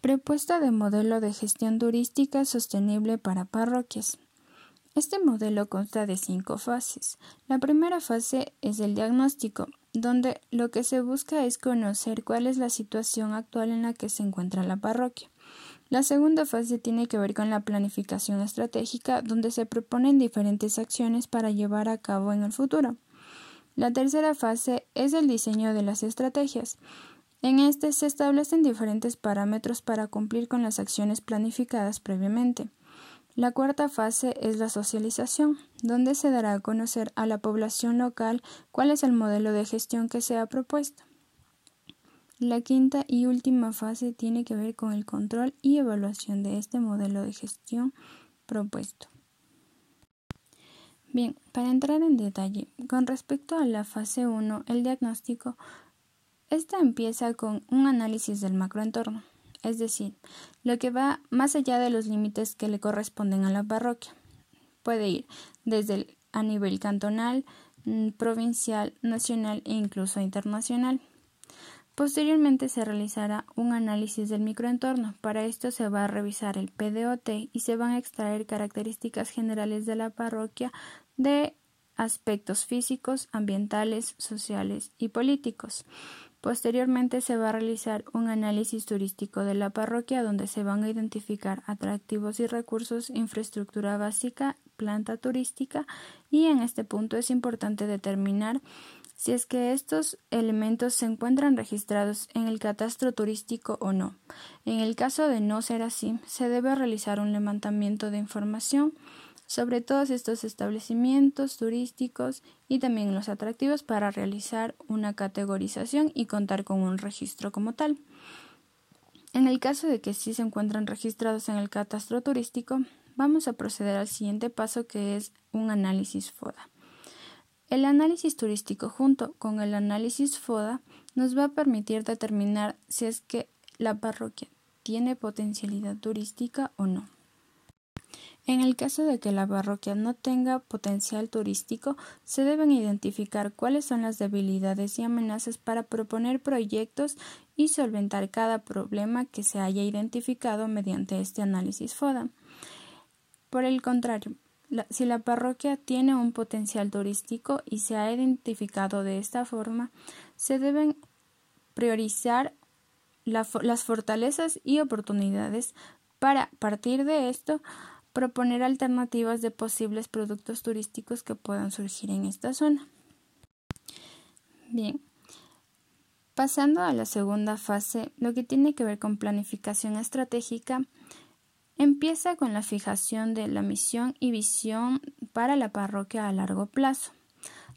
Propuesta de modelo de gestión turística sostenible para parroquias. Este modelo consta de cinco fases. La primera fase es el diagnóstico, donde lo que se busca es conocer cuál es la situación actual en la que se encuentra la parroquia. La segunda fase tiene que ver con la planificación estratégica, donde se proponen diferentes acciones para llevar a cabo en el futuro. La tercera fase es el diseño de las estrategias. En este se establecen diferentes parámetros para cumplir con las acciones planificadas previamente. La cuarta fase es la socialización, donde se dará a conocer a la población local cuál es el modelo de gestión que se ha propuesto. La quinta y última fase tiene que ver con el control y evaluación de este modelo de gestión propuesto. Bien, para entrar en detalle, con respecto a la fase 1, el diagnóstico, esta empieza con un análisis del macroentorno es decir, lo que va más allá de los límites que le corresponden a la parroquia. Puede ir desde a nivel cantonal, mm, provincial, nacional e incluso internacional. Posteriormente se realizará un análisis del microentorno. Para esto se va a revisar el PDOT y se van a extraer características generales de la parroquia de aspectos físicos, ambientales, sociales y políticos. Posteriormente se va a realizar un análisis turístico de la parroquia donde se van a identificar atractivos y recursos, infraestructura básica, planta turística y en este punto es importante determinar si es que estos elementos se encuentran registrados en el catastro turístico o no. En el caso de no ser así, se debe realizar un levantamiento de información sobre todos estos establecimientos turísticos y también los atractivos para realizar una categorización y contar con un registro como tal. En el caso de que sí se encuentran registrados en el catastro turístico, vamos a proceder al siguiente paso que es un análisis FODA. El análisis turístico junto con el análisis FODA nos va a permitir determinar si es que la parroquia tiene potencialidad turística o no. En el caso de que la parroquia no tenga potencial turístico, se deben identificar cuáles son las debilidades y amenazas para proponer proyectos y solventar cada problema que se haya identificado mediante este análisis FODA. Por el contrario, si la parroquia tiene un potencial turístico y se ha identificado de esta forma, se deben priorizar las fortalezas y oportunidades para partir de esto proponer alternativas de posibles productos turísticos que puedan surgir en esta zona. Bien, pasando a la segunda fase, lo que tiene que ver con planificación estratégica, empieza con la fijación de la misión y visión para la parroquia a largo plazo.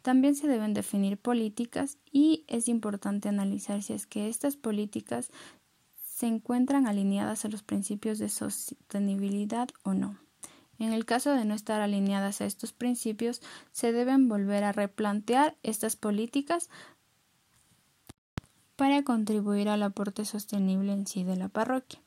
También se deben definir políticas y es importante analizar si es que estas políticas se encuentran alineadas a los principios de sostenibilidad o no. En el caso de no estar alineadas a estos principios, se deben volver a replantear estas políticas para contribuir al aporte sostenible en sí de la parroquia.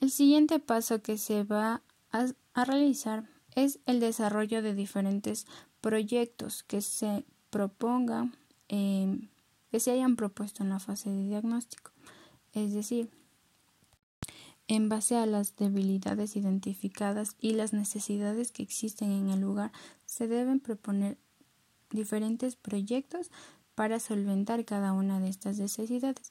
El siguiente paso que se va a, realizar es el desarrollo de diferentes proyectos que se propongan, eh, que se hayan propuesto en la fase de diagnóstico. Es decir, en base a las debilidades identificadas y las necesidades que existen en el lugar, se deben proponer diferentes proyectos para solventar cada una de estas necesidades.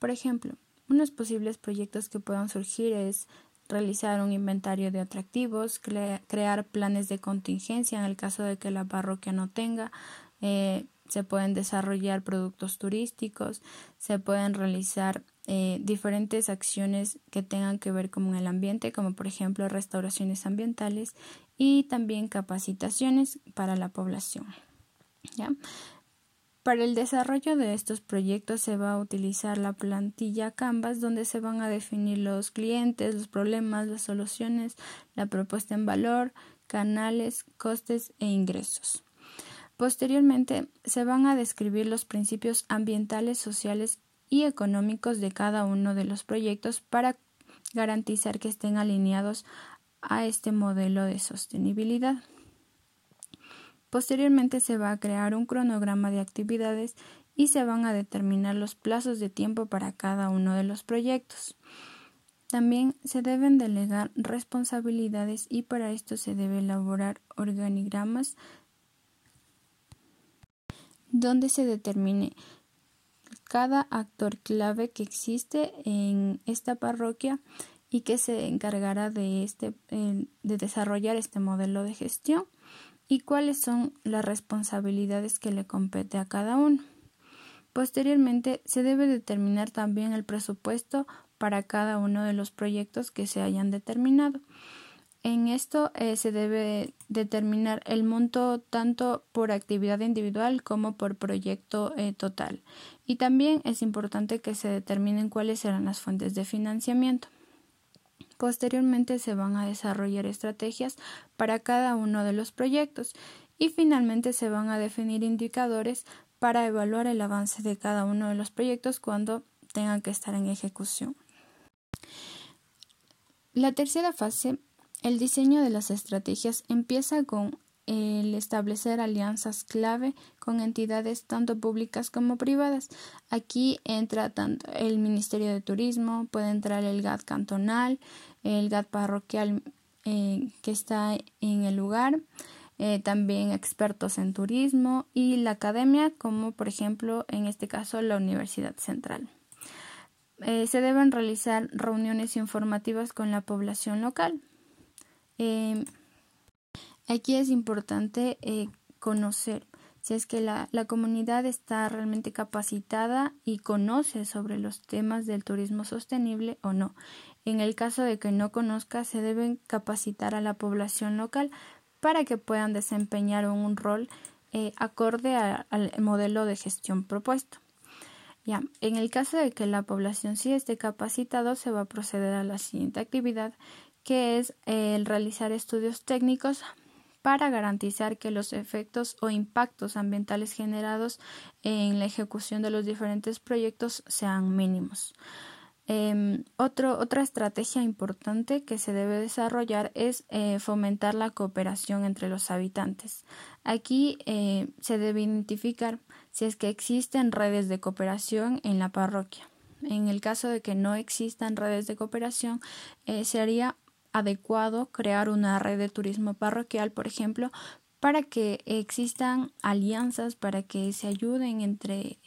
Por ejemplo, unos posibles proyectos que puedan surgir es realizar un inventario de atractivos, crear planes de contingencia en el caso de que la parroquia no tenga, eh, se pueden desarrollar productos turísticos, se pueden realizar eh, diferentes acciones que tengan que ver con el ambiente, como por ejemplo restauraciones ambientales y también capacitaciones para la población. Para el desarrollo de estos proyectos se va a utilizar la plantilla Canvas donde se van a definir los clientes, los problemas, las soluciones, la propuesta en valor, canales, costes e ingresos. Posteriormente se van a describir los principios ambientales, sociales y económicos de cada uno de los proyectos para garantizar que estén alineados a este modelo de sostenibilidad. Posteriormente se va a crear un cronograma de actividades y se van a determinar los plazos de tiempo para cada uno de los proyectos. También se deben delegar responsabilidades y para esto se debe elaborar organigramas donde se determine cada actor clave que existe en esta parroquia y que se encargará de, este, de desarrollar este modelo de gestión y cuáles son las responsabilidades que le compete a cada uno. Posteriormente, se debe determinar también el presupuesto para cada uno de los proyectos que se hayan determinado. En esto eh, se debe determinar el monto tanto por actividad individual como por proyecto eh, total. Y también es importante que se determinen cuáles serán las fuentes de financiamiento. Posteriormente se van a desarrollar estrategias para cada uno de los proyectos y finalmente se van a definir indicadores para evaluar el avance de cada uno de los proyectos cuando tengan que estar en ejecución. La tercera fase el diseño de las estrategias empieza con el establecer alianzas clave con entidades tanto públicas como privadas. Aquí entra tanto el Ministerio de Turismo, puede entrar el GAT cantonal, el GAT parroquial eh, que está en el lugar, eh, también expertos en turismo y la academia, como por ejemplo en este caso la Universidad Central. Eh, se deben realizar reuniones informativas con la población local Em, aquí es importante eh, conocer si es que la, la, comunidad está realmente capacitada y conoce sobre los temas del turismo sostenible o no. En el caso de que no conozca, se deben capacitar a la población local para que puedan desempeñar un rol eh, acorde al modelo de gestión propuesto. Ya, en el caso de que la población sí esté capacitado, se va a proceder a la siguiente actividad, que es el realizar estudios técnicos para garantizar que los efectos o impactos ambientales generados en la ejecución de los diferentes proyectos sean mínimos. Em, otra estrategia importante que se debe desarrollar es eh, fomentar la cooperación entre los habitantes. Aquí eh, se debe identificar si es que existen redes de cooperación en la parroquia. En el caso de que no existan redes de cooperación, eh, se haría adecuado crear una red de turismo parroquial, por ejemplo, para que existan alianzas, para que se ayuden entre,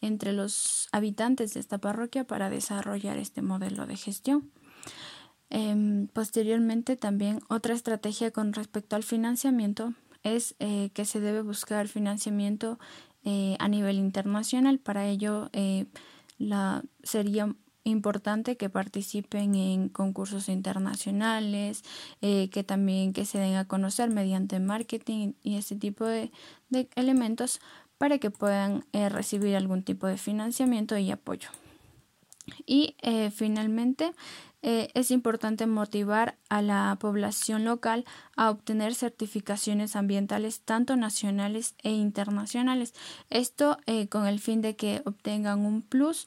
entre los habitantes de esta parroquia para desarrollar este modelo de gestión. Em, posteriormente, también otra estrategia con respecto al financiamiento es eh, que se debe buscar financiamiento eh, a nivel internacional. Para ello, eh, la, sería importante que participen en concursos internacionales, eh, que también que se den a conocer mediante marketing y ese tipo de, elementos para que puedan eh, recibir algún tipo de financiamiento y apoyo. Y eh, finalmente es importante motivar a la población local a obtener certificaciones ambientales tanto nacionales e internacionales. Esto con el fin de que obtengan un plus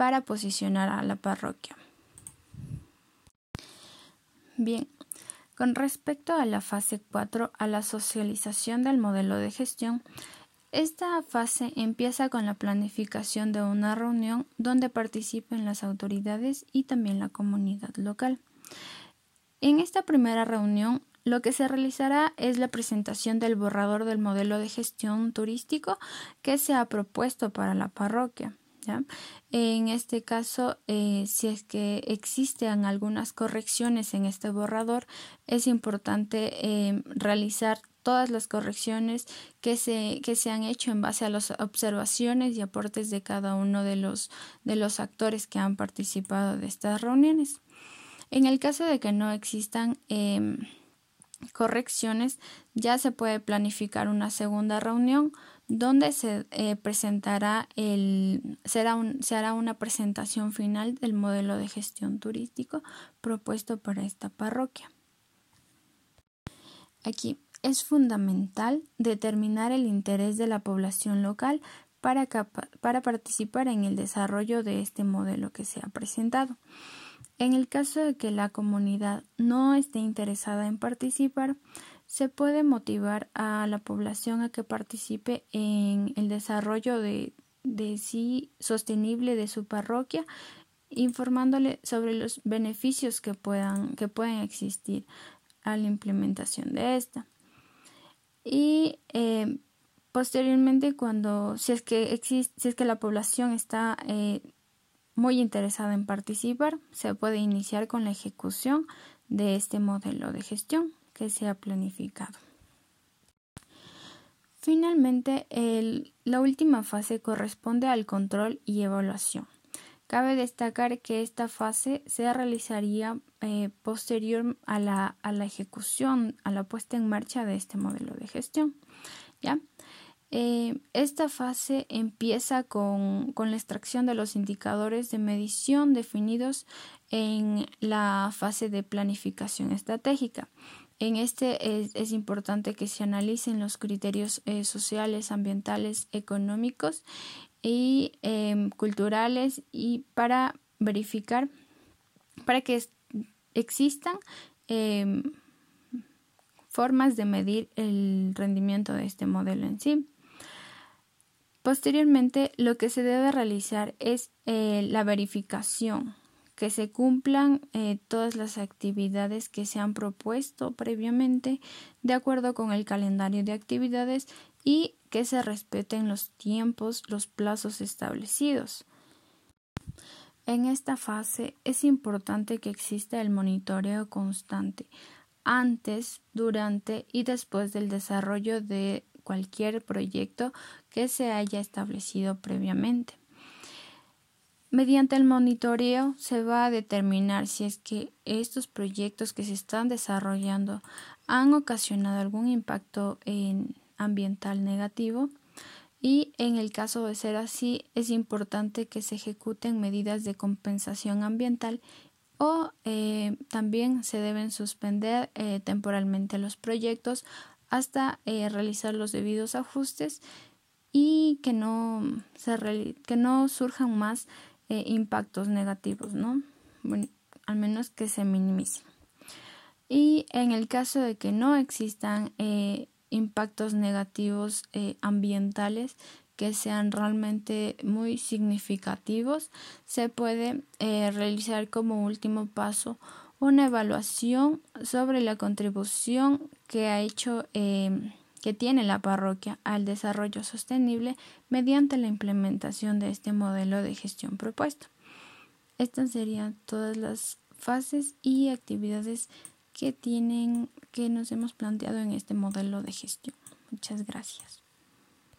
para posicionar a la parroquia. Bien, con respecto a la fase 4, a la socialización del modelo de gestión, esta fase empieza con la planificación de una reunión donde participen las autoridades y también la comunidad local. En esta primera reunión, lo que se realizará es la presentación del borrador del modelo de gestión turístico que se ha propuesto para la parroquia. En este caso, eh, si es que existen algunas correcciones en este borrador, es importante eh, realizar todas las correcciones que se, que se han hecho en base a las observaciones y aportes de cada uno de los, de los actores que han participado de estas reuniones. En el caso de que no existan em, correcciones, ya se puede planificar una segunda reunión donde se eh, presentará el será un, se hará una presentación final del modelo de gestión turístico propuesto para esta parroquia. Aquí es fundamental determinar el interés de la población local para, para participar en el desarrollo de este modelo que se ha presentado. En el caso de que la comunidad no esté interesada en participar, se puede motivar a la población a que participe en el desarrollo de, sí sostenible de su parroquia informándole sobre los beneficios que puedan, que pueden existir a la implementación de esta. Y eh, posteriormente, cuando, si es que existe, si es que la población está eh, muy interesada en participar, se puede iniciar con la ejecución de este modelo de gestión que se ha planificado. Finalmente, la última fase corresponde al control y evaluación. Cabe destacar que esta fase se realizaría eh, posterior a la, a la, ejecución, a la puesta en marcha de este modelo de gestión. ¿ya? Eh, esta fase empieza con, con, la extracción de los indicadores de medición definidos en la fase de planificación estratégica. En este es, importante que se analicen los criterios eh, sociales, ambientales, económicos y em, culturales y para verificar, para que existan em, formas de medir el rendimiento de este modelo en sí. Posteriormente, lo que se debe realizar es eh, la verificación que se cumplan eh, todas las actividades que se han propuesto previamente de acuerdo con el calendario de actividades y que se respeten los tiempos, los plazos establecidos. En esta fase es importante que exista el monitoreo constante antes, durante y después del desarrollo de cualquier proyecto que se haya establecido previamente. Mediante el monitoreo se va a determinar si es que estos proyectos que se están desarrollando han ocasionado algún impacto ambiental negativo. Y en el caso de ser así es importante que se ejecuten medidas de compensación ambiental o eh, también se deben suspender eh, temporalmente los proyectos hasta eh, realizar los debidos ajustes y que no, que no surjan más eh, impactos negativos, ¿no? Bueno, al menos que se minimicen. Y en el caso de que no existan eh, impactos negativos eh, ambientales que sean realmente muy significativos, se puede realizar como último paso una evaluación sobre la contribución que ha hecho que tiene la parroquia al desarrollo sostenible mediante la implementación de este modelo de gestión propuesto. Estas serían todas las fases y actividades que tienen que nos hemos planteado en este modelo de gestión. Muchas gracias.